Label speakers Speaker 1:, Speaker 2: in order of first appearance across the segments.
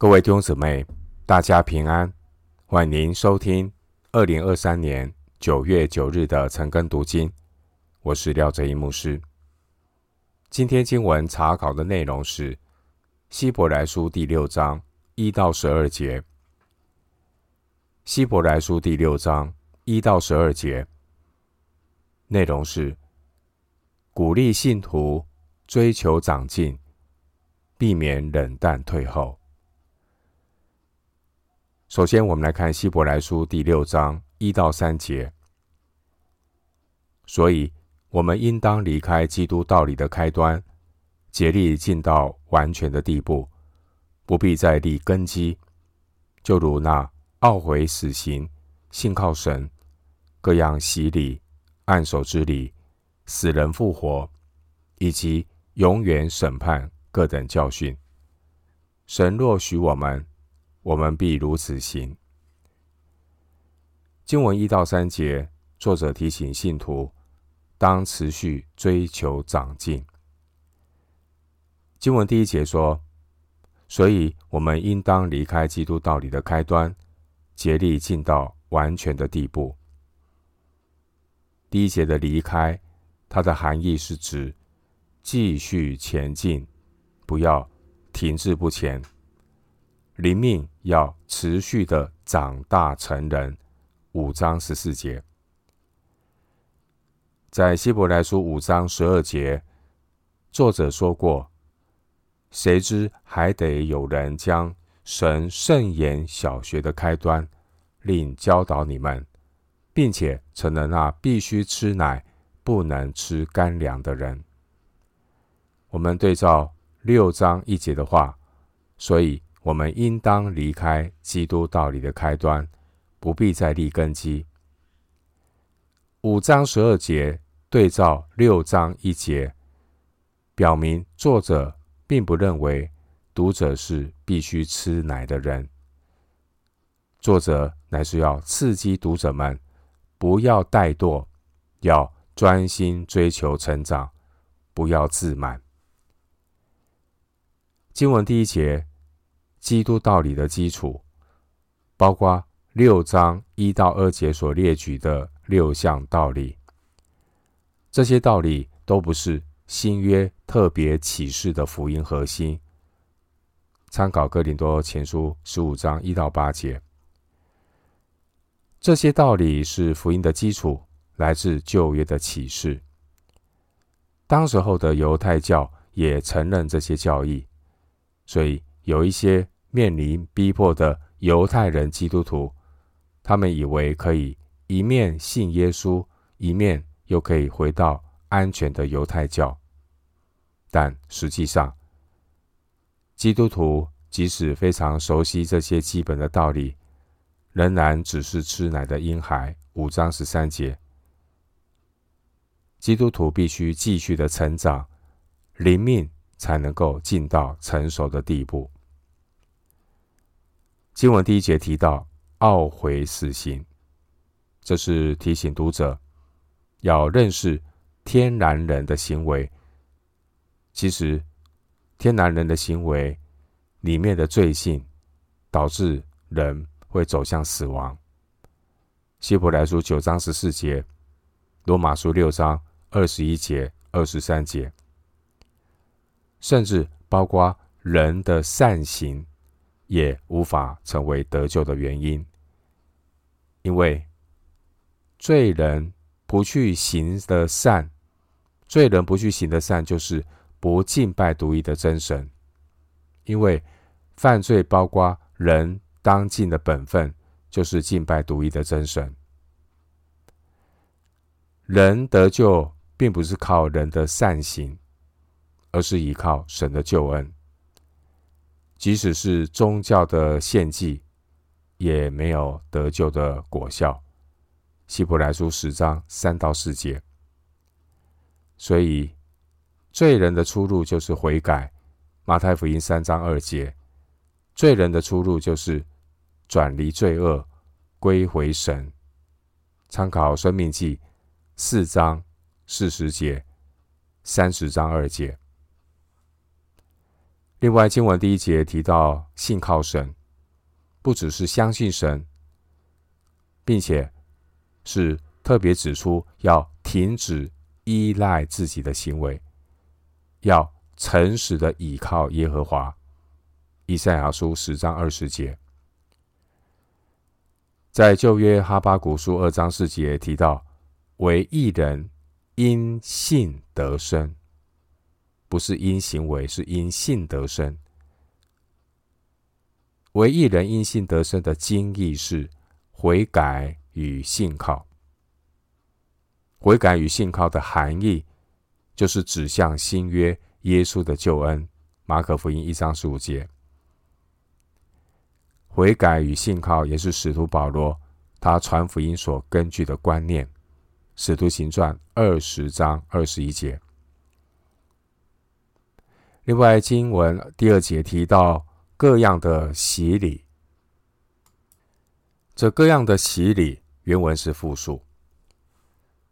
Speaker 1: 各位弟兄姊妹，大家平安，欢迎收听二零二三年九月九日的晨更读经。我是廖哲一牧师。今天经文查考的内容是希伯来书第六章一到十二节。希伯来书第六章一到十二节内容是鼓励信徒追求长进，避免冷淡退后。首先，我们来看希伯来书第六章一到三节。所以，我们应当离开基督道理的开端，竭力进到完全的地步，不必再立根基。就如那懊悔死刑、信靠神、各样洗礼、按手之礼、死人复活，以及永远审判各等教训。神若许我们。我们必如此行。经文一到三节，作者提醒信徒当持续追求长进。经文第一节说：“所以我们应当离开基督道理的开端，竭力进到完全的地步。”第一节的离开，它的含义是指继续前进，不要停滞不前。灵命要持续的长大成人。五章十四节，在希伯来书五章十二节，作者说过：“谁知还得有人将神圣言小学的开端另教导你们，并且成了那必须吃奶不能吃干粮的人。”我们对照六章一节的话，所以。我们应当离开基督道理的开端，不必再立根基。五章十二节对照六章一节，表明作者并不认为读者是必须吃奶的人。作者乃是要刺激读者们不要怠惰，要专心追求成长，不要自满。经文第一节。基督道理的基础，包括六章一到二节所列举的六项道理。这些道理都不是新约特别启示的福音核心。参考哥林多前书十五章一到八节。这些道理是福音的基础，来自旧约的启示。当时候的犹太教也承认这些教义，所以。有一些面临逼迫的犹太人基督徒，他们以为可以一面信耶稣，一面又可以回到安全的犹太教。但实际上，基督徒即使非常熟悉这些基本的道理，仍然只是吃奶的婴孩。五章十三节，基督徒必须继续的成长，灵命。才能够进到成熟的地步。经文第一节提到懊悔死刑，这是提醒读者要认识天然人的行为。其实，天然人的行为里面的罪性，导致人会走向死亡。希伯来书九章十四节，罗马书六章二十一节、二十三节。甚至包括人的善行，也无法成为得救的原因，因为罪人不去行的善，罪人不去行的善，就是不敬拜独一的真神。因为犯罪包括人当尽的本分，就是敬拜独一的真神。人得救，并不是靠人的善行。而是依靠神的救恩，即使是宗教的献祭，也没有得救的果效。希伯来书十章三到四节。所以，罪人的出路就是悔改。马太福音三章二节，罪人的出路就是转离罪恶，归回神。参考生命记四章四十节，三十章二节。另外，经文第一节提到信靠神，不只是相信神，并且是特别指出要停止依赖自己的行为，要诚实的倚靠耶和华。以赛亚书十章二十节，在旧约哈巴谷书二章四节提到，惟义人因信得生。不是因行为，是因信得生。唯一人因信得生的经义是悔改与信靠。悔改与信靠的含义，就是指向新约耶稣的救恩。马可福音一章十五节。悔改与信靠也是使徒保罗他传福音所根据的观念。使徒行传二十章二十一节。另外，经文第二节提到各样的洗礼，这各样的洗礼原文是复数，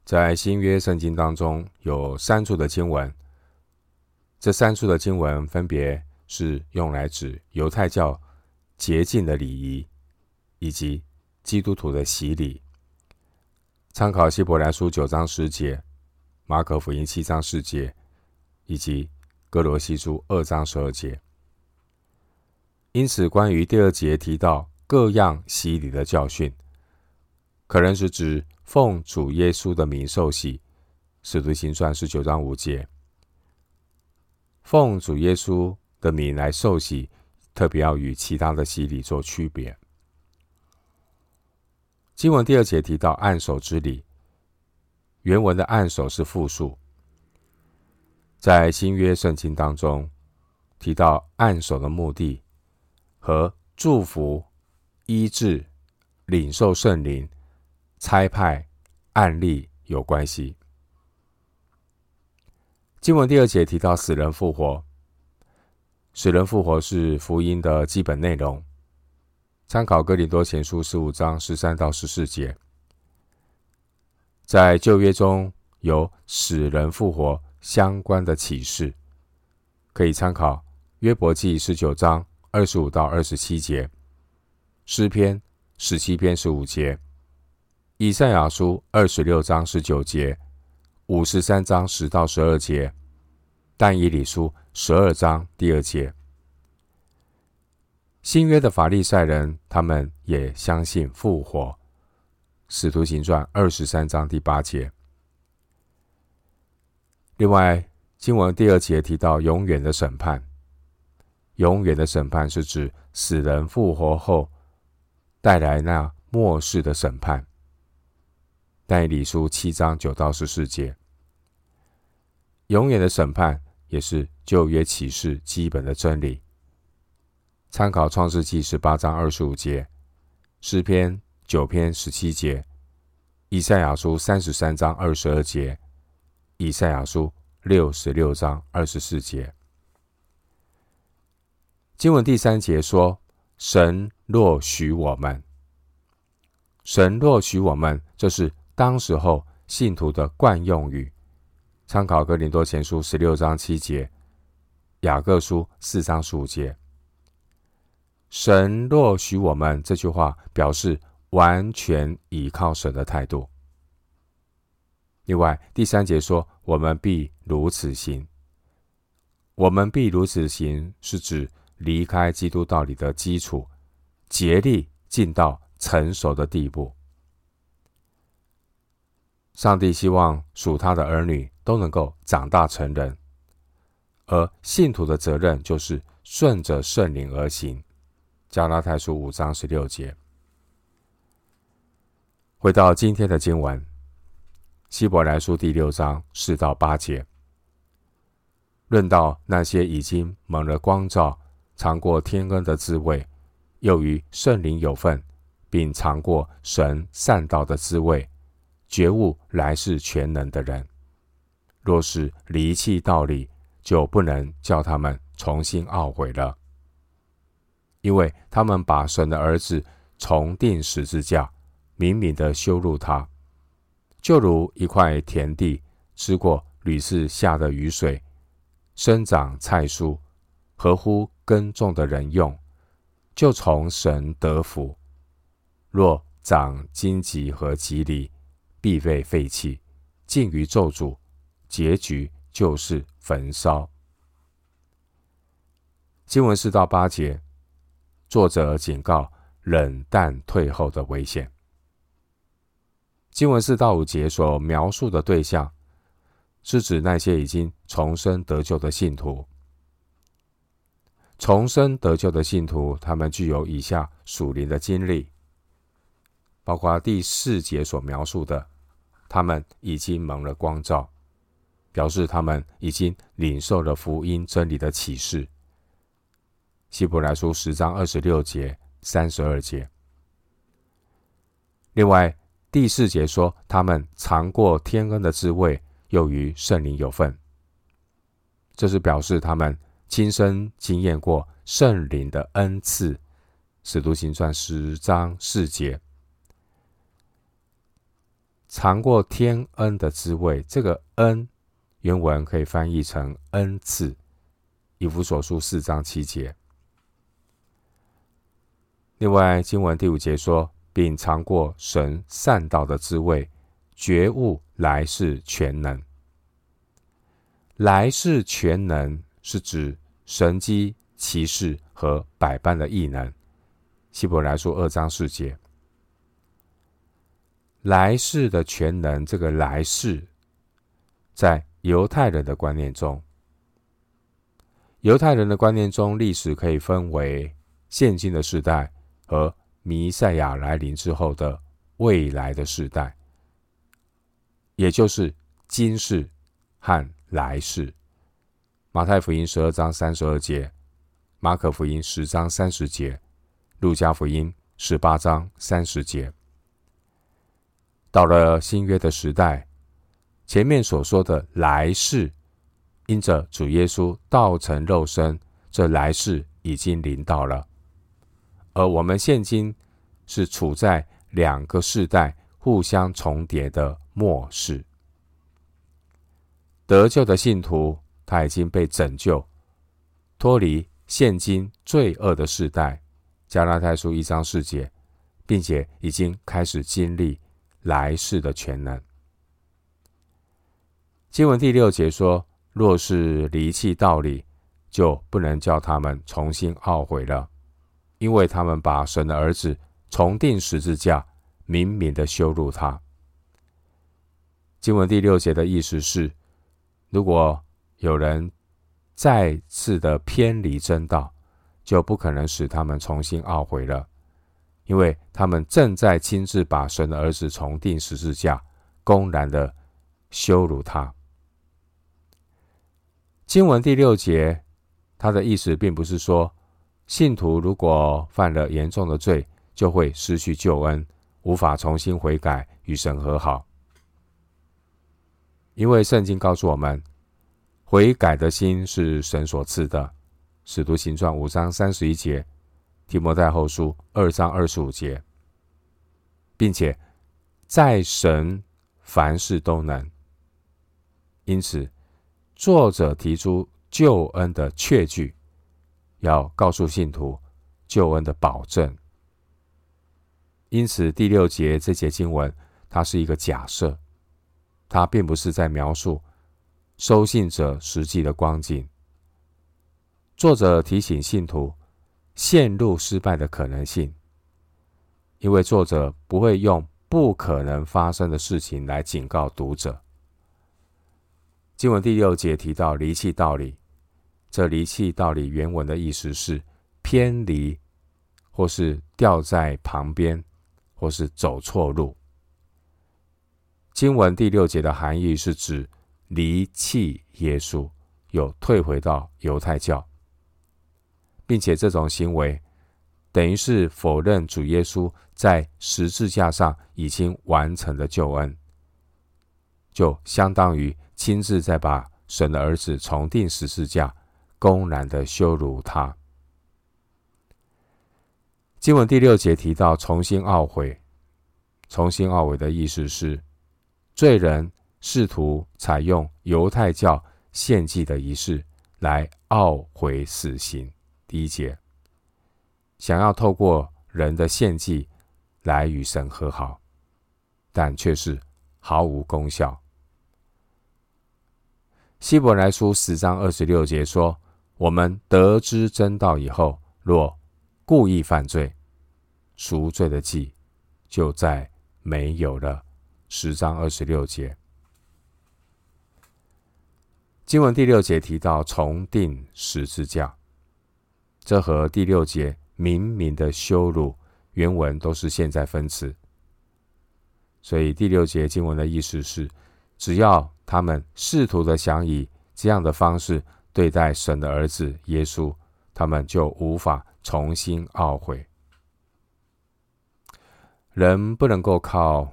Speaker 1: 在新约圣经当中有三处的经文，这三处的经文分别是用来指犹太教洁净的礼仪，以及基督徒的洗礼。参考希伯来书九章十节、马可福音七章四节，以及哥罗西书二章十二节，因此，关于第二节提到各样洗礼的教训，可能是指奉主耶稣的名受洗，使徒行传十九章五节，奉主耶稣的名来受洗，特别要与其他的洗礼做区别。经文第二节提到按手之礼，原文的按手是复数。在新约圣经当中提到按手的目的和祝福、医治、领受圣灵、差派、案例有关系。经文第二节提到死人复活，死人复活是福音的基本内容。参考哥林多前书十五章十三到十四节，在旧约中有死人复活相关的启示，可以参考约伯记十九章二十五到二十七节，诗篇十七篇十五节，以赛亚书二十六章十九节，五十三章十到十二节，但以理书十二章第二节。新约的法利赛人，他们也相信复活，使徒行传二十三章第八节。另外，经文第二节提到永远的审判。永远的审判是指死人复活后带来那末世的审判。但以理书七章九到十四节。永远的审判也是旧约启示基本的真理。参考创世记十八章二十五节，诗篇九篇十七节，以赛亚书三十三章二十二节。以赛亚书六十六章二十四节，经文第三节说：“神若许我们，神若许我们，这是当时候信徒的惯用语。”参考哥林多前书十六章七节，雅各书四章十五节。神若许我们，这句话表示完全依靠神的态度。另外，第三节说：“我们必如此行。”我们必如此行，是指离开基督道理的基础，竭力进到成熟的地步。上帝希望属他的儿女都能够长大成人，而信徒的责任就是顺着圣灵而行。加拉太书五章十六节。回到今天的经文。希伯来书第六章四到八节，论到那些已经蒙了光照、尝过天恩的滋味，又与圣灵有份，并尝过神善道的滋味，觉悟来世全能的人，若是离弃道理，就不能叫他们重新懊悔了，因为他们把神的儿子重钉十字架，明明的羞辱他。就如一块田地，吃过屡次下的雨水，生长菜蔬，合乎耕种的人用，就从神得福；若长荆棘和蒺藜，必被废弃，尽于咒诅，结局就是焚烧。经文四到八节，作者警告冷淡退后的危险。经文四到五节所描述的对象，是指那些已经重生得救的信徒。重生得救的信徒，他们具有以下属灵的经历，包括第四节所描述的，他们已经蒙了光照，表示他们已经领受了福音真理的启示。希伯来书十章二十六节、三十二节。另外，第四节说，他们尝过天恩的滋味，又与圣灵有份，这是表示他们。亲身经验过圣灵的恩赐，《使徒行传》十章四节，尝过天恩的滋味。这个恩原文可以翻译成恩赐，《以弗所书》四章七节。另外，经文第五节说，并尝过神善道的滋味，觉悟来世全能。来世全能。是指神机、奇事和百般的异能。希伯来书二章四节，来世的全能，这个来世，在犹太人的观念中，犹太人的观念中，历史可以分为现今的世代和弥赛亚来临之后的未来的世代，也就是今世和来世。马太福音十二章三十二节，马可福音十章三十节，路加福音十八章三十节。到了新约的时代，前面所说的来世，因着主耶稣道成肉身，这来世已经临到了。而我们现今是处在两个世代互相重叠的末世，得救的信徒。他已经被拯救，脱离现今罪恶的时代，加拉太书一章四节，并且已经开始经历来世的全能。经文第六节说：“若是离弃道理，就不能叫他们重新懊悔了，因为他们把神的儿子重钉十字架，明明的羞辱他。”经文第六节的意思是，如果有人再次的偏离真道，就不可能使他们重新懊悔了，因为他们正在亲自把神的儿子重钉十字架，公然的羞辱他。经文第六节，他的意思并不是说信徒如果犯了严重的罪，就会失去救恩，无法重新悔改与神和好，因为圣经告诉我们。悔改的心是神所赐的，《使徒行传》五章三十一节，《提摩太后书》二章二十五节，并且在神凡事都能。因此，作者提出救恩的确据，要告诉信徒救恩的保证。因此，第六节这节经文，它是一个假设，它并不是在描述。收信者实际的光景，作者提醒信徒陷入失败的可能性，因为作者不会用不可能发生的事情来警告读者。经文第六节提到离弃道理，这离弃道理原文的意思是偏离，或是掉在旁边，或是走错路。经文第六节的含义是指。离弃耶稣，又退回到犹太教，并且这种行为等于是否认主耶稣在十字架上已经完成的救恩，就相当于亲自在把神的儿子重钉十字架，公然的羞辱他。经文第六节提到重新懊悔，重新懊悔的意思是罪人。试图采用犹太教献祭的仪式来懊悔死刑。第一节，想要透过人的献祭来与神和好，但却是毫无功效。希伯来书十章二十六节说：“我们得知真道以后，若故意犯罪，赎罪的祭就再没有了。”十章二十六节。经文第六节提到重定十字架，这和第六节明明的羞辱原文都是现在分词，所以第六节经文的意思是，只要他们试图的想以这样的方式对待神的儿子耶稣，他们就无法重新懊悔。人不能够靠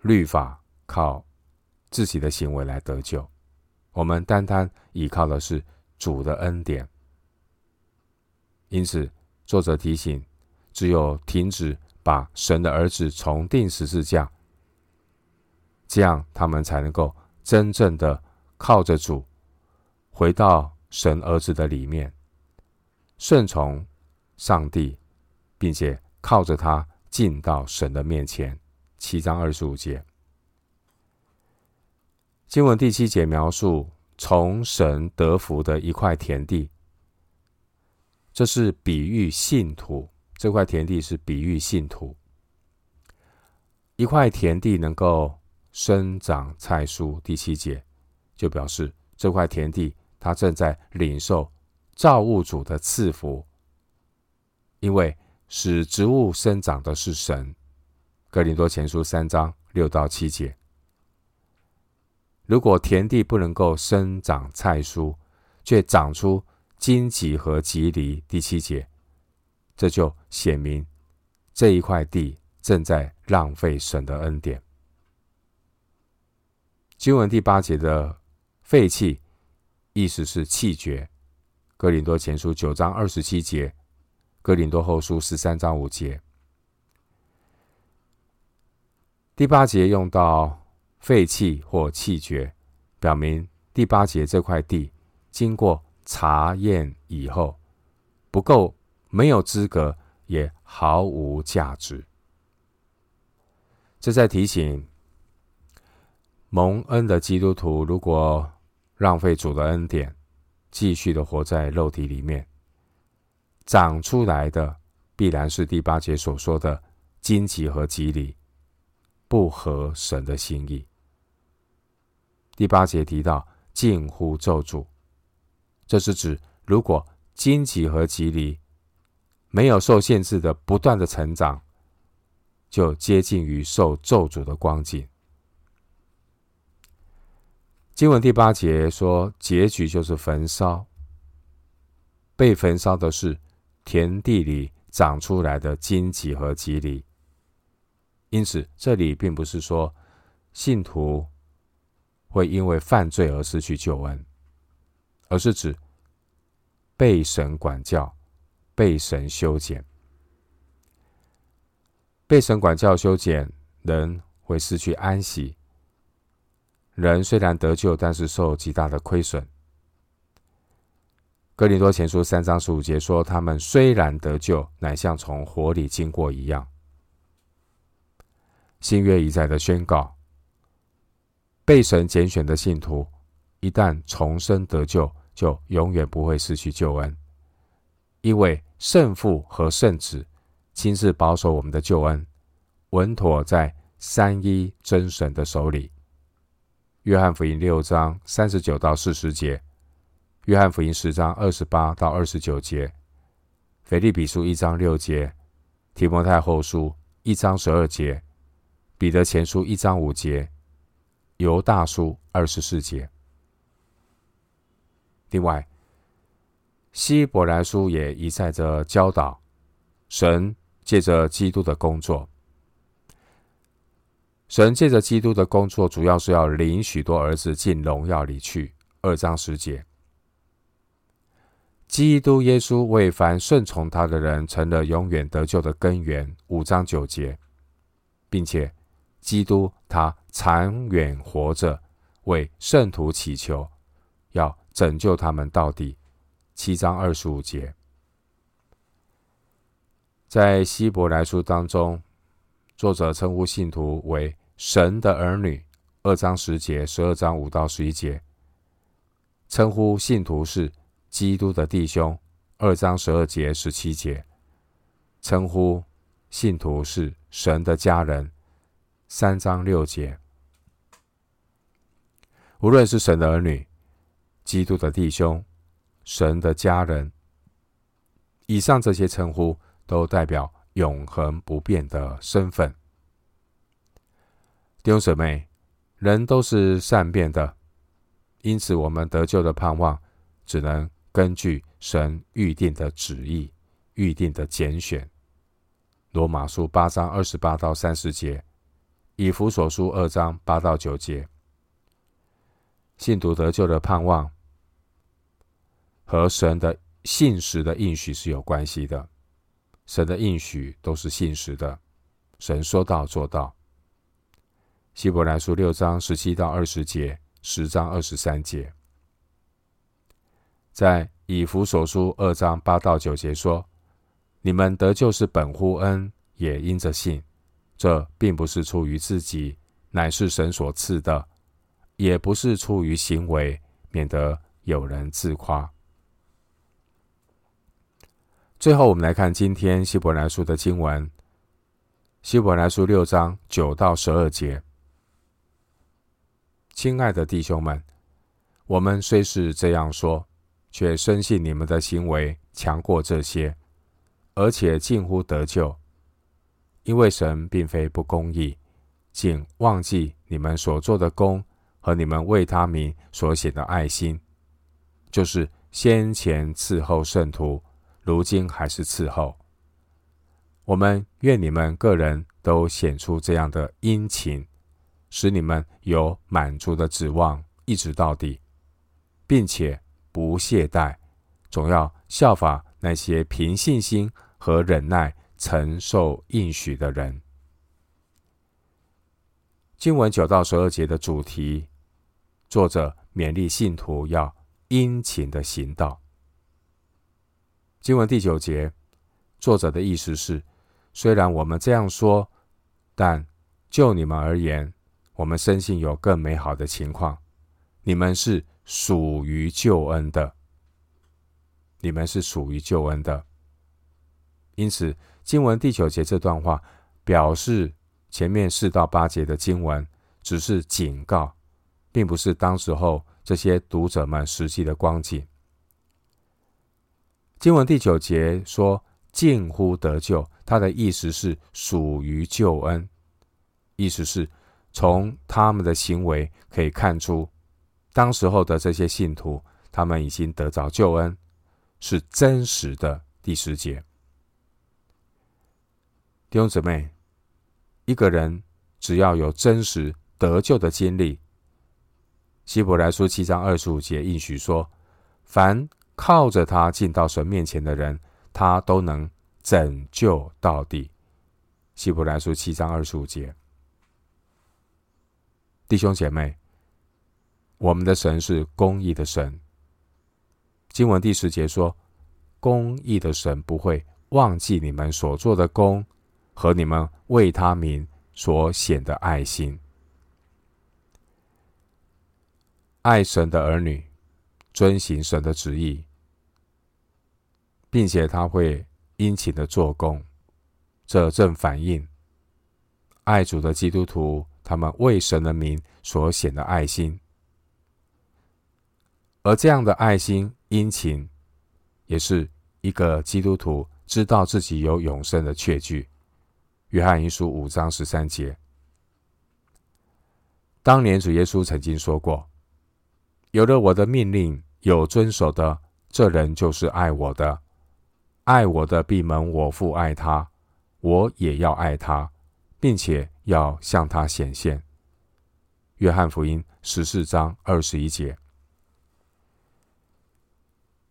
Speaker 1: 律法、靠自己的行为来得救。我们单单依靠的是主的恩典，因此作者提醒：只有停止把神的儿子重钉十字架，这样他们才能够真正的靠着主回到神儿子的里面，顺从上帝，并且靠着他进到神的面前。七章二十五节。经文第七节描述从神得福的一块田地，这是比喻信徒。这块田地是比喻信徒。一块田地能够生长菜蔬，第七节就表示这块田地他正在领受造物主的赐福，因为使植物生长的是神。哥林多前书三章六到七节。如果田地不能够生长菜蔬，却长出荆棘和蒺藜，第七节，这就显明这一块地正在浪费神的恩典。经文第八节的废弃，意思是气绝。哥林多前书九章二十七节，哥林多后书十三章五节。第八节用到。废弃或气绝，表明第八节这块地经过查验以后不够，没有资格，也毫无价值。这在提醒蒙恩的基督徒，如果浪费主的恩典，继续的活在肉体里面，长出来的必然是第八节所说的荆棘和蒺藜，不合神的心意。第八节提到近乎咒诅，这是指如果荆棘和蒺藜没有受限制的不断的成长，就接近于受咒诅的光景。经文第八节说，结局就是焚烧，被焚烧的是田地里长出来的荆棘和蒺藜。因此，这里并不是说信徒。会因为犯罪而失去救恩，而是指被神管教、被神修剪、被神管教修剪，人会失去安息。人虽然得救，但是受极大的亏损。哥林多前书三章十五节说：“他们虽然得救，乃像从火里经过一样。”新约一再的宣告。被神拣选的信徒，一旦重生得救，就永远不会失去救恩，因为圣父和圣子亲自保守我们的救恩，稳妥在三一真神的手里。约翰福音六章三十九到四十节，约翰福音十章二十八到二十九节，腓立比书一章六节，提摩太后书一章十二节，彼得前书一章五节。犹大书二十四节。另外，希伯来书也一再着教导，神借着基督的工作，神借着基督的工作，主要是要领许多儿子进荣耀里去。二章十节，基督耶稣为凡顺从他的人成了永远得救的根源。五章九节，并且。基督他长远活着，为圣徒祈求，要拯救他们到底，七章二十五节。在希伯来书当中，作者称呼信徒为神的儿女，二章十节，十二章五到十一节，称呼信徒是基督的弟兄，二章十二节、十七节，称呼信徒是神的家人，三章六节。无论是神的儿女、基督的弟兄、神的家人，以上这些称呼都代表永恒不变的身份。弟兄姊妹，人都是善变的，因此我们得救的盼望只能根据神预定的旨意、预定的拣选。罗马书八章二十八到三十节，以弗所书二章八到九节。信徒得救的盼望和神的信实的应许是有关系的。神的应许都是信实的，神说到做到。希伯来书六章十七到二十节，十章二十三节，在以弗所书二章八到九节说：“你们得救是本乎恩，也因着信。这并不是出于自己，乃是神所赐的。”也不是出于行为，免得有人自夸。最后，我们来看今天希伯来书的经文，希伯来书六章九到十二节。亲爱的弟兄们，我们虽是这样说，却深信你们的行为强过这些，而且近乎得救，因为神并非不公义，竟忘记你们所做的工。和你们为他名所显的爱心，就是先前伺候圣徒，如今还是伺候。我们愿你们个人都显出这样的殷勤，使你们有满足的指望，一直到底，并且不懈怠，总要效法那些凭信心和忍耐承受应许的人。经文九到十二节的主题。作者勉励信徒要殷勤的行道。经文第九节，作者的意思是：虽然我们这样说，但就你们而言，我们深信有更美好的情况。你们是属于救恩的，你们是属于救恩的。因此，经文第九节这段话表示，前面四到八节的经文只是警告。并不是当时候这些读者们实际的光景。经文第九节说“近乎得救”，它的意思是属于救恩，意思是从他们的行为可以看出，当时候的这些信徒，他们已经得着救恩，是真实的。第十节，弟兄姊妹，一个人只要有真实得救的经历。希伯来书七章二十五节应许说：“凡靠着他进到神面前的人，他都能拯救到底。”希伯来书七章二十五节，弟兄姐妹，我们的神是公义的神。经文第十节说：“公义的神不会忘记你们所做的工和你们为他名所显的爱心。”爱神的儿女，遵行神的旨意，并且他会殷勤的做工，这正反映爱主的基督徒他们为神的名所显的爱心。而这样的爱心殷勤，也是一个基督徒知道自己有永生的确据。约翰一书五章十三节，当年主耶稣曾经说过。有了我的命令，有遵守的，这人就是爱我的。爱我的，必蒙我父爱他，我也要爱他，并且要向他显现。约翰福音十四章二十一节，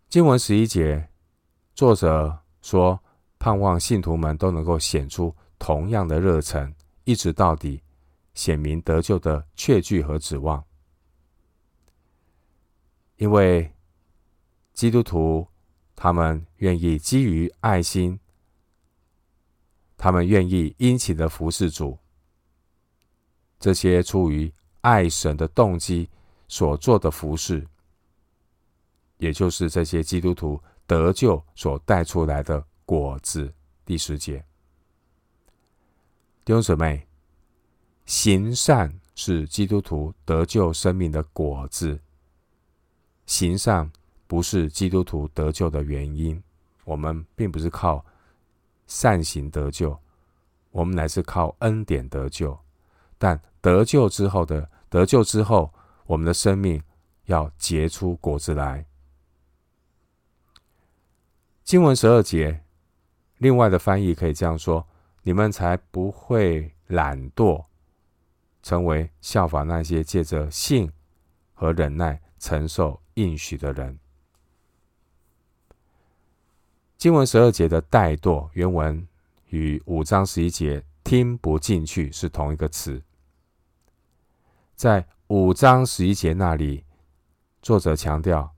Speaker 1: 经文十一节，作者说，盼望信徒们都能够显出同样的热忱，一直到底，显明得救的确据和指望。因为基督徒他们愿意基于爱心，他们愿意殷勤的服侍主。这些出于爱神的动机所做的服侍，也就是这些基督徒得救所带出来的果子。第十节，弟兄姊妹，行善是基督徒得救生命的果子。行善不是基督徒得救的原因，我们并不是靠善行得救，我们乃是靠恩典得救。但得救之后的得救之后，我们的生命要结出果子来。经文十二节。另外的翻译可以这样说：你们才不会懒惰，成为效法那些借着信和忍耐承受应许的人。经文十二节的怠惰，原文与五章十一节听不进去是同一个词。在五章十一节那里，作者强调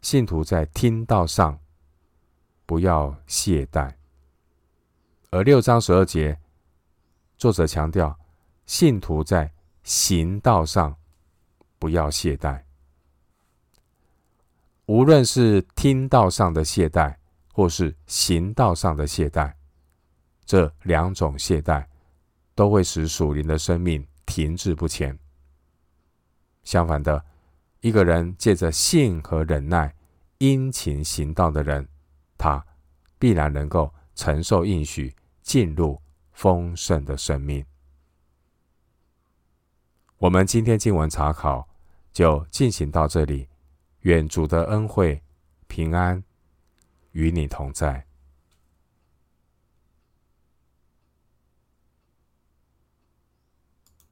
Speaker 1: 信徒在听道上。不要懈怠，而六章十二节，作者强调信徒在行道上不要懈怠。无论是听道上的懈怠，或是行道上的懈怠，这两种懈怠都会使属灵的生命停滞不前。相反的，一个人借着信和忍耐殷勤行道的人。他必然能够承受应许，进入丰盛的生命。我们今天经文查考就进行到这里，愿主的恩惠平安与你同在。